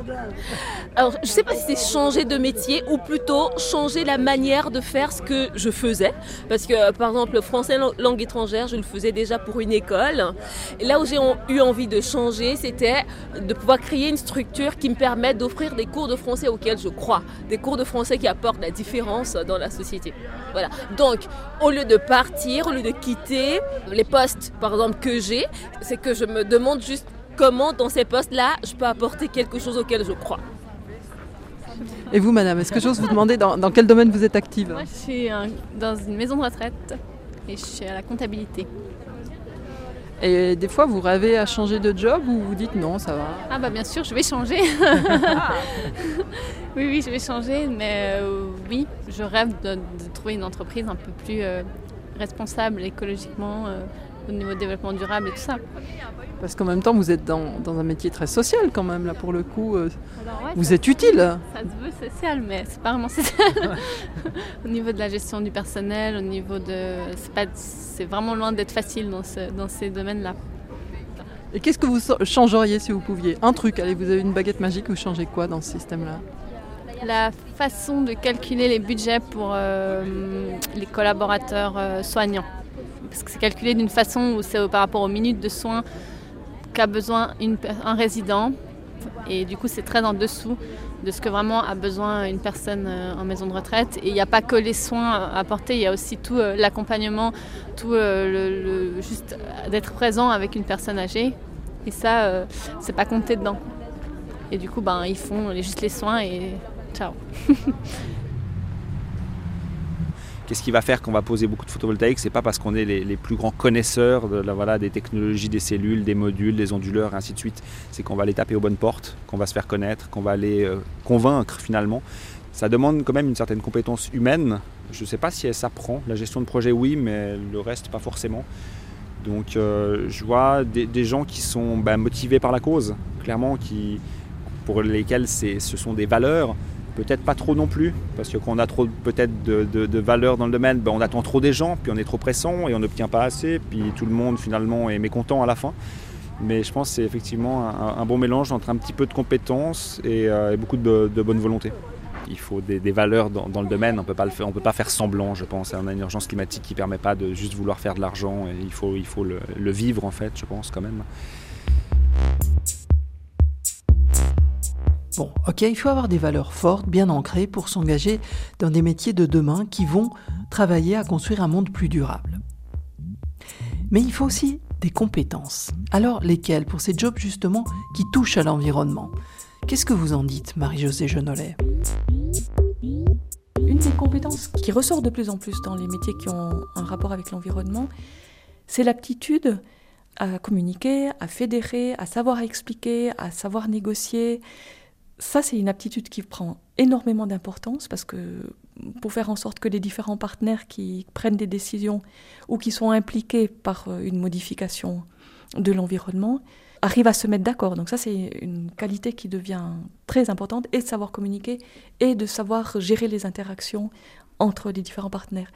Alors, je ne sais pas si c'est changer de métier ou plutôt changer la manière de faire ce que je faisais. Parce que, par exemple, le français langue étrangère, je le faisais déjà pour une école. Et là où j'ai eu envie de changer, c'était de pouvoir créer une structure qui me permette d'offrir des cours de français auxquels je crois. Des cours de français qui apportent la différence dans la société. Voilà. Donc, au lieu de partir, au lieu de quitter les postes, par exemple, que j'ai, c'est que je me demande juste comment dans ces postes-là, je peux apporter quelque chose auquel je crois. Et vous, madame, est-ce que j'ose vous demander dans, quel domaine vous êtes active Moi, je suis dans une maison de retraite et je suis à la comptabilité. Et des fois, vous rêvez à changer de job ou vous dites non, ça va Ah bah bien sûr, je vais changer. (laughs) oui, oui, je vais changer, mais euh, oui, je rêve de, trouver une entreprise un peu plus euh, responsable écologiquement euh, au niveau du développement durable et tout ça. Parce qu'en même temps, vous êtes dans, un métier très social quand même, là pour le coup. Euh, vous êtes utile. Ça se veut social, mais c'est pas vraiment social. (laughs) au niveau de la gestion du personnel, au niveau de. C'est vraiment loin d'être facile dans, dans ces domaines-là. Et qu'est-ce que vous changeriez si vous pouviez? Un truc, allez, vous avez une baguette magique, vous changez quoi dans ce système-là? La façon de calculer les budgets pour euh, les collaborateurs euh, soignants. Parce que c'est calculé d'une façon où c'est par rapport aux minutes de soins qu'a besoin un résident. Et du coup, c'est très en dessous de ce que vraiment a besoin une personne euh, en maison de retraite. Et il n'y a pas que les soins apportés, il y a aussi tout euh, l'accompagnement, tout euh, juste d'être présent avec une personne âgée. Et ça, c'est pas compté dedans. Et du coup, ben, ils font juste les soins et ciao. (laughs) Qu'est-ce qui va faire qu'on va poser beaucoup de photovoltaïque C'est pas parce qu'on est les, plus grands connaisseurs de la, voilà, des technologies, des cellules, des modules, des onduleurs, et ainsi de suite. C'est qu'on va les taper aux bonnes portes, qu'on va se faire connaître, qu'on va les euh, convaincre finalement. Ça demande quand même une certaine compétence humaine. Je ne sais pas si elle s'apprend. La gestion de projet, oui, mais le reste, pas forcément. Donc euh, je vois des, gens qui sont ben, motivés par la cause, clairement, qui, pour lesquels ce sont des valeurs Peut-être pas trop non plus, parce que quand on a trop peut-être de, de, valeur dans le domaine, ben on attend trop des gens, puis on est trop pressant et on n'obtient pas assez, puis tout le monde finalement est mécontent à la fin. Mais je pense que c'est effectivement un, bon mélange entre un petit peu de compétences et, euh, beaucoup de, bonne volonté. Il faut des, valeurs dans, le domaine, on ne peut pas faire semblant, je pense. On a une urgence climatique qui ne permet pas de juste vouloir faire de l'argent, il faut, il faut le, le vivre en fait, je pense quand même. Bon, ok, il faut avoir des valeurs fortes, bien ancrées pour s'engager dans des métiers de demain qui vont travailler à construire un monde plus durable. Mais il faut aussi des compétences. Alors lesquelles pour ces jobs justement qui touchent à l'environnement? Qu'est-ce que vous en dites, Marie-Josée Genollet? Une des compétences qui ressort de plus en plus dans les métiers qui ont un rapport avec l'environnement, c'est l'aptitude à communiquer, à fédérer, à savoir expliquer, à savoir négocier, ça, c'est une aptitude qui prend énormément d'importance parce que pour faire en sorte que les différents partenaires qui prennent des décisions ou qui sont impliqués par euh, une modification de l'environnement arrivent à se mettre d'accord. Donc ça, c'est une qualité qui devient très importante et de savoir communiquer et de savoir gérer les interactions entre les différents partenaires.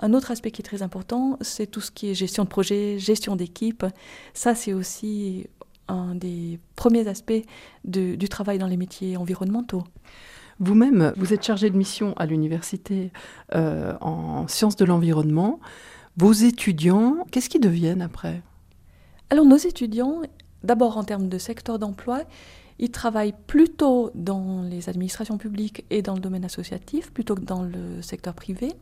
Un autre aspect qui est très important, c'est tout ce qui est gestion de projet, gestion d'équipe. Ça, c'est aussi un des premiers aspects du travail dans les métiers environnementaux. Vous-même, vous êtes chargé de mission à l'université euh, en sciences de l'environnement. Vos étudiants, qu'est-ce qu'ils deviennent après? Alors nos étudiants, d'abord en termes de secteur d'emploi, ils travaillent plutôt dans les administrations publiques et dans le domaine associatif plutôt que dans le secteur privé.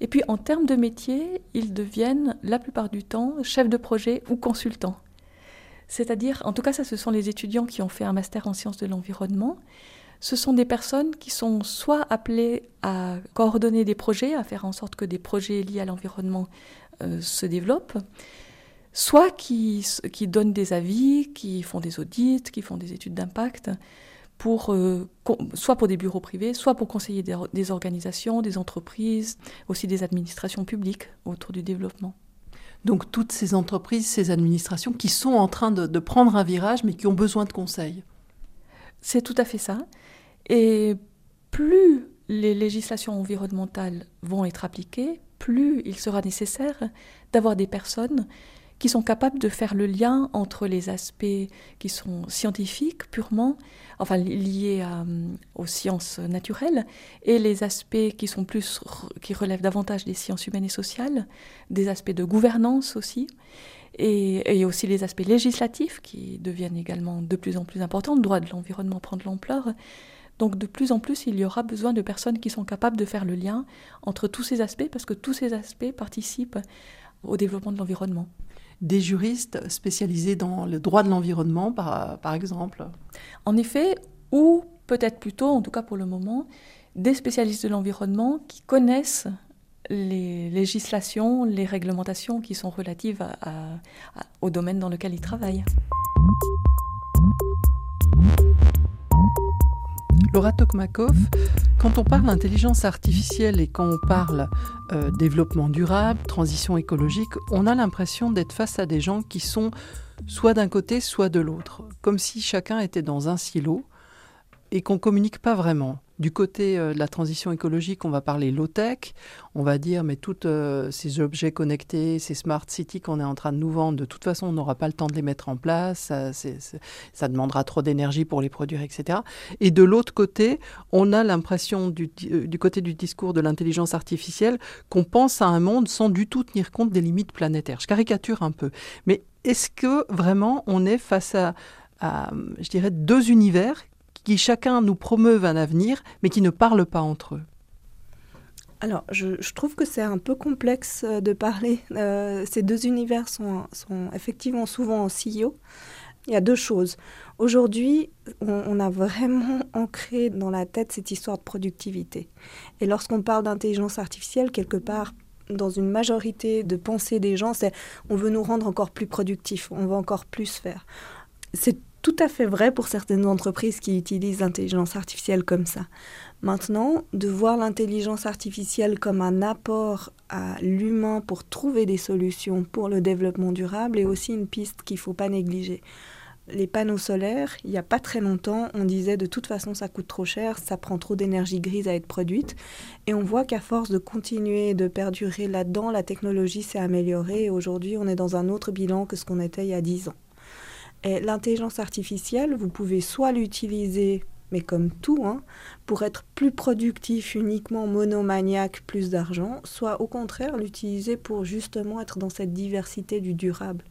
Et puis en termes de métier, ils deviennent la plupart du temps chefs de projet ou consultants. C'est-à-dire, en tout cas, ça, ce sont les étudiants qui ont fait un master en sciences de l'environnement. Ce sont des personnes qui sont soit appelées à coordonner des projets, à faire en sorte que des projets liés à l'environnement euh, se développent, soit qui, donnent des avis, qui font des audits, qui font des études d'impact, euh, soit pour des bureaux privés, soit pour conseiller des organisations, des entreprises, aussi des administrations publiques autour du développement. Donc toutes ces entreprises, ces administrations qui sont en train de, prendre un virage mais qui ont besoin de conseils. C'est tout à fait ça. Et plus les législations environnementales vont être appliquées, plus il sera nécessaire d'avoir des personnes qui sont capables de faire le lien entre les aspects qui sont scientifiques purement, enfin liés aux sciences naturelles, et les aspects qui sont plus, qui relèvent davantage des sciences humaines et sociales, des aspects de gouvernance aussi, et, et aussi les aspects législatifs qui deviennent également de plus en plus importants. Le droit de l'environnement prend de l'ampleur. Donc de plus en plus, il y aura besoin de personnes qui sont capables de faire le lien entre tous ces aspects, parce que tous ces aspects participent au développement de l'environnement des juristes spécialisés dans le droit de l'environnement, par, par exemple En effet, ou peut-être plutôt, en tout cas pour le moment, des spécialistes de l'environnement qui connaissent les législations, les réglementations qui sont relatives au domaine dans lequel ils travaillent. Laura Tokmakov, quand on parle intelligence artificielle et quand on parle euh, développement durable, transition écologique, on a l'impression d'être face à des gens qui sont soit d'un côté, soit de l'autre, comme si chacun était dans un silo et qu'on communique pas vraiment. Du côté euh, de la transition écologique, on va parler low-tech, on va dire mais tous euh, ces objets connectés, ces smart cities qu'on est en train de nous vendre, de toute façon on n'aura pas le temps de les mettre en place, ça, demandera trop d'énergie pour les produire, etc. Et de l'autre côté, on a l'impression du, euh, du, côté du discours de l'intelligence artificielle qu'on pense à un monde sans du tout tenir compte des limites planétaires. Je caricature un peu, mais est-ce que vraiment on est face à, je dirais, deux univers qui chacun nous promeuvent un avenir, mais qui ne parlent pas entre eux alors, je, trouve que c'est un peu complexe euh, de parler. Euh, ces deux univers sont, effectivement souvent en CEO. Il y a deux choses. Aujourd'hui, on, a vraiment ancré dans la tête cette histoire de productivité. Et lorsqu'on parle d'intelligence artificielle, quelque part, dans une majorité de pensées des gens, c'est on veut nous rendre encore plus productifs, on veut encore plus faire. C'est tout à fait vrai pour certaines entreprises qui utilisent l'intelligence artificielle comme ça. Maintenant, de voir l'intelligence artificielle comme un apport à l'humain pour trouver des solutions pour le développement durable est aussi une piste qu'il ne faut pas négliger. Les panneaux solaires, il n'y a pas très longtemps, on disait de toute façon ça coûte trop cher, ça prend trop d'énergie grise à être produite. Et on voit qu'à force de continuer de perdurer là-dedans, la technologie s'est améliorée et aujourd'hui on est dans un autre bilan que ce qu'on était il y a 10 ans. L'intelligence artificielle, vous pouvez soit l'utiliser, mais comme tout, hein, pour être plus productif, uniquement monomaniaque, plus d'argent, soit au contraire l'utiliser pour justement être dans cette diversité du durable.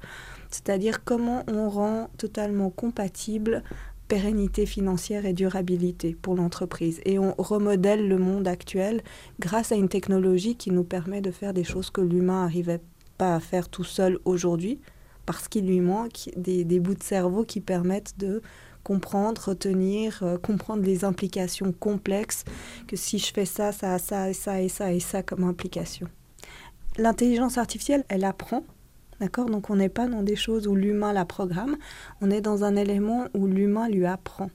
C'est-à-dire comment on rend totalement compatible pérennité financière et durabilité pour l'entreprise. Et on remodèle le monde actuel grâce à une technologie qui nous permet de faire des choses que l'humain n'arrivait pas à faire tout seul aujourd'hui, parce qu'il lui manque des, bouts de cerveau qui permettent de comprendre, retenir, euh, comprendre les implications complexes, que si je fais ça, ça ça et ça et ça et ça comme implication. L'intelligence artificielle, elle apprend, d'accord? Donc on n'est pas dans des choses où l'humain la programme, on est dans un élément où l'humain lui apprend.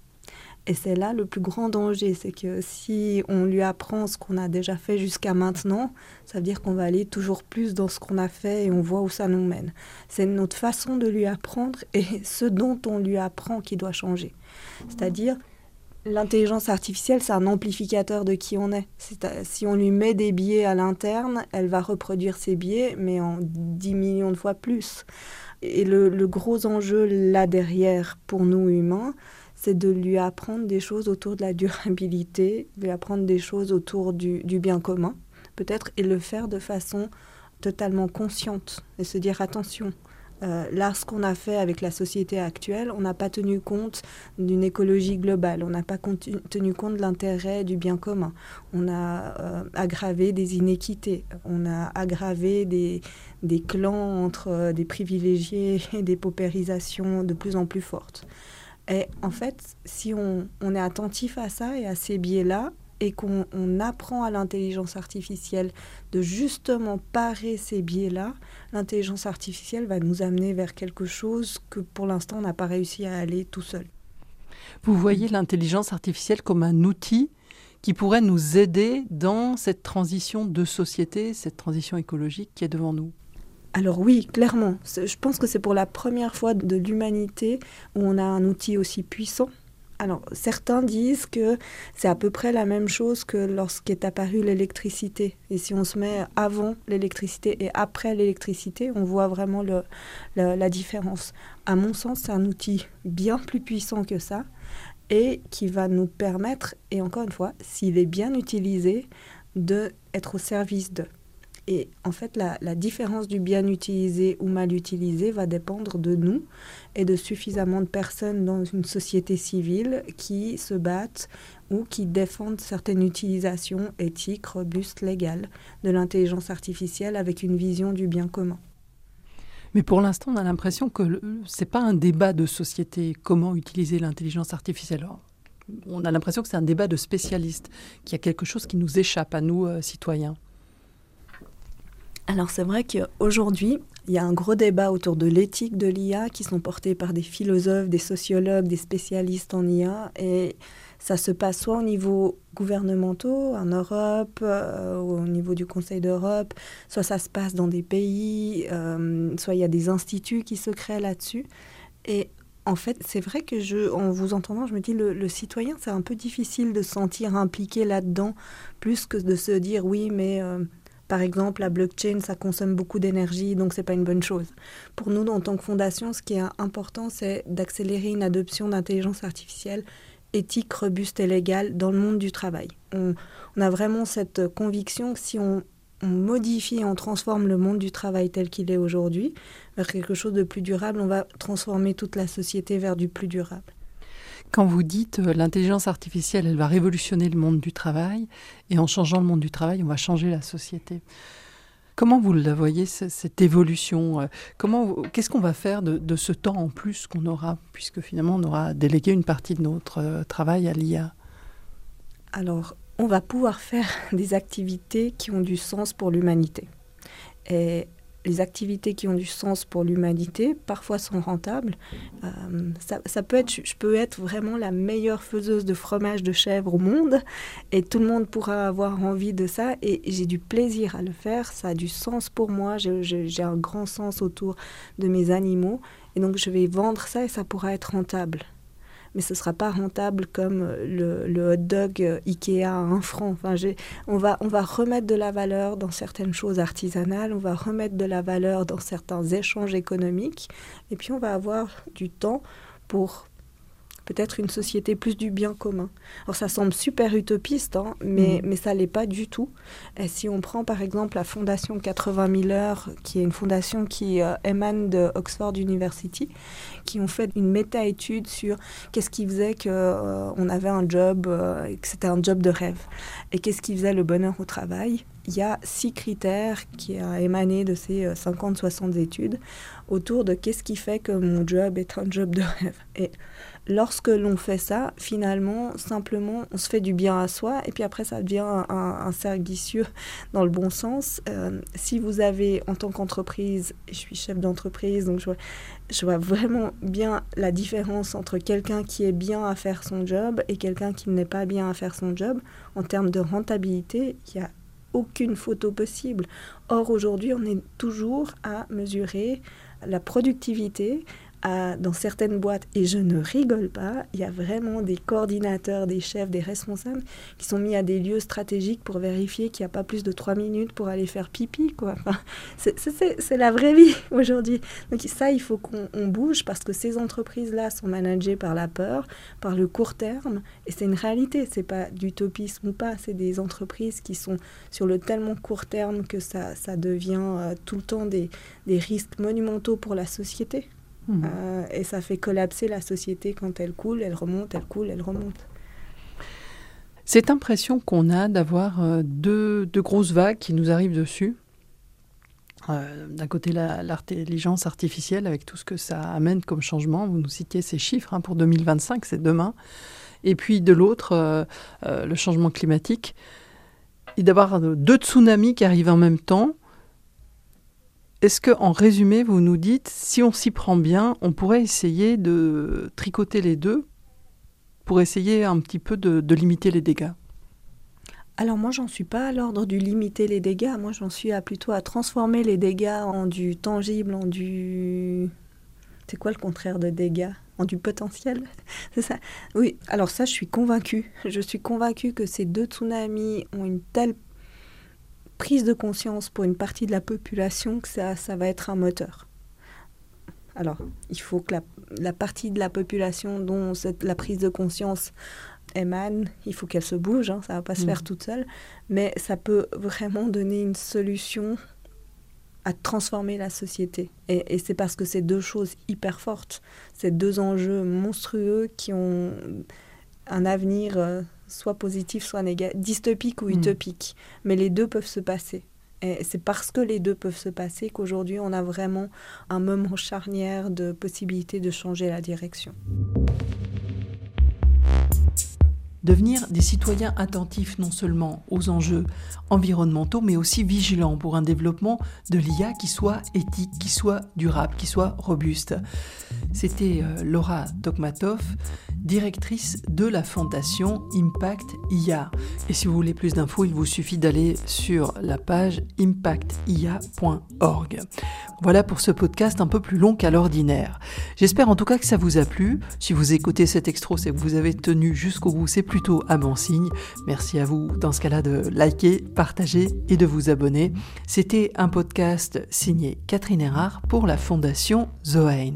Et c'est là le plus grand danger, c'est que si on lui apprend ce qu'on a déjà fait jusqu'à maintenant, ça veut dire qu'on va aller toujours plus dans ce qu'on a fait et on voit où ça nous mène. C'est notre façon de lui apprendre (laughs) et ce dont on lui apprend qui doit changer. C'est-à-dire, l'intelligence artificielle, c'est un amplificateur de qui on est. Si on lui met des biais à l'interne, elle va reproduire ces biais, mais en 10 millions de fois plus. Et le gros enjeu là derrière pour nous humains, c'est de lui apprendre des choses autour de la durabilité, lui apprendre des choses autour du, bien commun, peut-être, et le faire de façon totalement consciente, et se dire attention. Euh, là, ce qu'on a fait avec la société actuelle, on n'a pas tenu compte d'une écologie globale, on n'a pas tenu compte de l'intérêt du bien commun, on a euh, aggravé des inéquités, on a aggravé des, des clans entre euh, des privilégiés et des paupérisations de plus en plus fortes. Et en fait, si on, est attentif à ça et à ces biais-là, et qu'on apprend à l'intelligence artificielle de justement parer ces biais-là, l'intelligence artificielle va nous amener vers quelque chose que pour l'instant on n'a pas réussi à aller tout seul. Vous voyez l'intelligence artificielle comme un outil qui pourrait nous aider dans cette transition de société, cette transition écologique qui est devant nous alors oui, clairement. Je pense que c'est pour la première fois de l'humanité où on a un outil aussi puissant. Alors certains disent que c'est à peu près la même chose que lorsqu'est apparue l'électricité. Et si on se met avant l'électricité et après l'électricité, on voit vraiment la différence. À mon sens, c'est un outil bien plus puissant que ça et qui va nous permettre, et encore une fois, s'il est bien utilisé, de être au service de. Et en fait, la, différence du bien utilisé ou mal utilisé va dépendre de nous et de suffisamment de personnes dans une société civile qui se battent ou qui défendent certaines utilisations éthiques, robustes, légales de l'intelligence artificielle avec une vision du bien commun. Mais pour l'instant, on a l'impression que ce n'est pas un débat de société, comment utiliser l'intelligence artificielle. on a l'impression que c'est un débat de spécialistes, qu'il y a quelque chose qui nous échappe à nous, euh, citoyens. Alors c'est vrai qu'aujourd'hui, il y a un gros débat autour de l'éthique de l'IA qui sont portés par des philosophes, des sociologues, des spécialistes en IA. Et ça se passe soit au niveau gouvernemental, en Europe, euh, au niveau du Conseil d'Europe, soit ça se passe dans des pays, euh, soit il y a des instituts qui se créent là-dessus. Et en fait, c'est vrai que je, en vous entendant, je me dis le, le citoyen, c'est un peu difficile de se sentir impliqué là-dedans, plus que de se dire oui, mais euh, par exemple, la blockchain, ça consomme beaucoup d'énergie, donc c'est pas une bonne chose. Pour nous, en tant que fondation, ce qui est important, c'est d'accélérer une adoption d'intelligence artificielle éthique, robuste et légale dans le monde du travail. On, a vraiment cette conviction que si on, on modifie et on transforme le monde du travail tel qu'il est aujourd'hui vers quelque chose de plus durable, on va transformer toute la société vers du plus durable. Quand vous dites euh, l'intelligence artificielle, elle va révolutionner le monde du travail, et en changeant le monde du travail, on va changer la société. Comment vous la voyez, cette évolution euh, Comment, Qu'est-ce qu'on va faire de, ce temps en plus qu'on aura, puisque finalement on aura délégué une partie de notre euh, travail à l'IA Alors, on va pouvoir faire (laughs) des activités qui ont du sens pour l'humanité. Et les activités qui ont du sens pour l'humanité, parfois sont rentables. Euh, ça, peut être, je peux être vraiment la meilleure faiseuse de fromage de chèvre au monde et tout le monde pourra avoir envie de ça et j'ai du plaisir à le faire. Ça a du sens pour moi. J'ai un grand sens autour de mes animaux et donc je vais vendre ça et ça pourra être rentable mais ce ne sera pas rentable comme euh, le, hot dog euh, Ikea à un franc. Enfin, on, va, on va remettre de la valeur dans certaines choses artisanales, on va remettre de la valeur dans certains échanges économiques, et puis on va avoir du temps pour peut-être une société plus du bien commun. Alors ça semble super utopiste, hein, mais, mm. mais ça l'est pas du tout. Et si on prend par exemple la fondation 80 000 heures, qui est une fondation qui euh, émane de Oxford University, qui ont fait une méta-étude sur qu'est-ce qui faisait qu'on euh, avait un job, euh, que c'était un job de rêve, et qu'est-ce qui faisait le bonheur au travail? Il y a six critères qui ont émané de ces 50-60 études autour de qu'est-ce qui fait que mon job est un job de rêve. Et lorsque l'on fait ça, finalement, simplement, on se fait du bien à soi et puis après, ça devient un, vicieux (laughs) dans le bon sens. Euh, si vous avez, en tant qu'entreprise, je suis chef d'entreprise, donc je vois, je vois vraiment bien la différence entre quelqu'un qui est bien à faire son job et quelqu'un qui n'est pas bien à faire son job. En termes de rentabilité, il n'y a aucune photo possible. Or, aujourd'hui, on est toujours à mesurer la productivité dans certaines boîtes, et je ne rigole pas, il y a vraiment des coordinateurs, des chefs, des responsables qui sont mis à des lieux stratégiques pour vérifier qu'il n'y a pas plus de trois minutes pour aller faire pipi. Quoi. Enfin, c'est la vraie vie (laughs) aujourd'hui. Donc ça, il faut qu'on bouge parce que ces entreprises-là sont managées par la peur, par le court terme, et c'est une réalité. C'est pas d'utopisme ou pas, c'est des entreprises qui sont sur le tellement court terme que ça, ça devient euh, tout le temps des, des risques monumentaux pour la société. Hmm. Euh, et ça fait collapser la société quand elle coule, elle remonte, elle coule, elle remonte. Cette impression qu'on a d'avoir euh, deux, grosses vagues qui nous arrivent dessus, euh, d'un côté l'intelligence artificielle avec tout ce que ça amène comme changement, vous nous citiez ces chiffres hein, pour 2025, c'est demain, et puis de l'autre le changement climatique, et d'avoir deux tsunamis qui arrivent en même temps, est-ce que, en résumé, vous nous dites, si on s'y prend bien, on pourrait essayer de tricoter les deux pour essayer un petit peu de, limiter les dégâts? Alors moi, j'en suis pas à l'ordre du limiter les dégâts. Moi, j'en suis à plutôt à transformer les dégâts en du tangible, en du... C'est quoi le contraire de dégâts? En du potentiel? (laughs) C'est ça? Oui, alors ça, je suis convaincue. Je suis convaincue que ces deux tsunamis ont une telle prise de conscience pour une partie de la population que ça, ça va être un moteur. Alors, il faut que la, partie de la population dont cette, la prise de conscience émane, il faut qu'elle se bouge, hein, ça va pas se faire mm. toute seule, mais ça peut vraiment donner une solution à transformer la société. Et, c'est parce que c'est deux choses hyper fortes, ces deux enjeux monstrueux qui ont un avenir euh, soit positif, soit négatif, dystopique ou mm. utopique, mais les deux peuvent se passer. Et c'est parce que les deux peuvent se passer qu'aujourd'hui on a vraiment un moment charnière de possibilité de changer la direction. Devenir des citoyens attentifs non seulement aux enjeux environnementaux, mais aussi vigilants pour un développement de l'IA qui soit éthique, qui soit durable, qui soit robuste. C'était euh, Laura Tokmatov, directrice de la fondation Impact IA. Et si vous voulez plus d'infos, il vous suffit d'aller sur la page impactia.org. Voilà pour ce podcast un peu plus long qu'à l'ordinaire. J'espère en tout cas que ça vous a plu. Si vous écoutez cet extro, c'est que vous avez tenu jusqu'au bout, c'est plutôt un bon signe. Merci à vous dans ce cas-là de liker, partager et de vous abonner. C'était un podcast signé Catherine Erard pour la Fondation Zoein.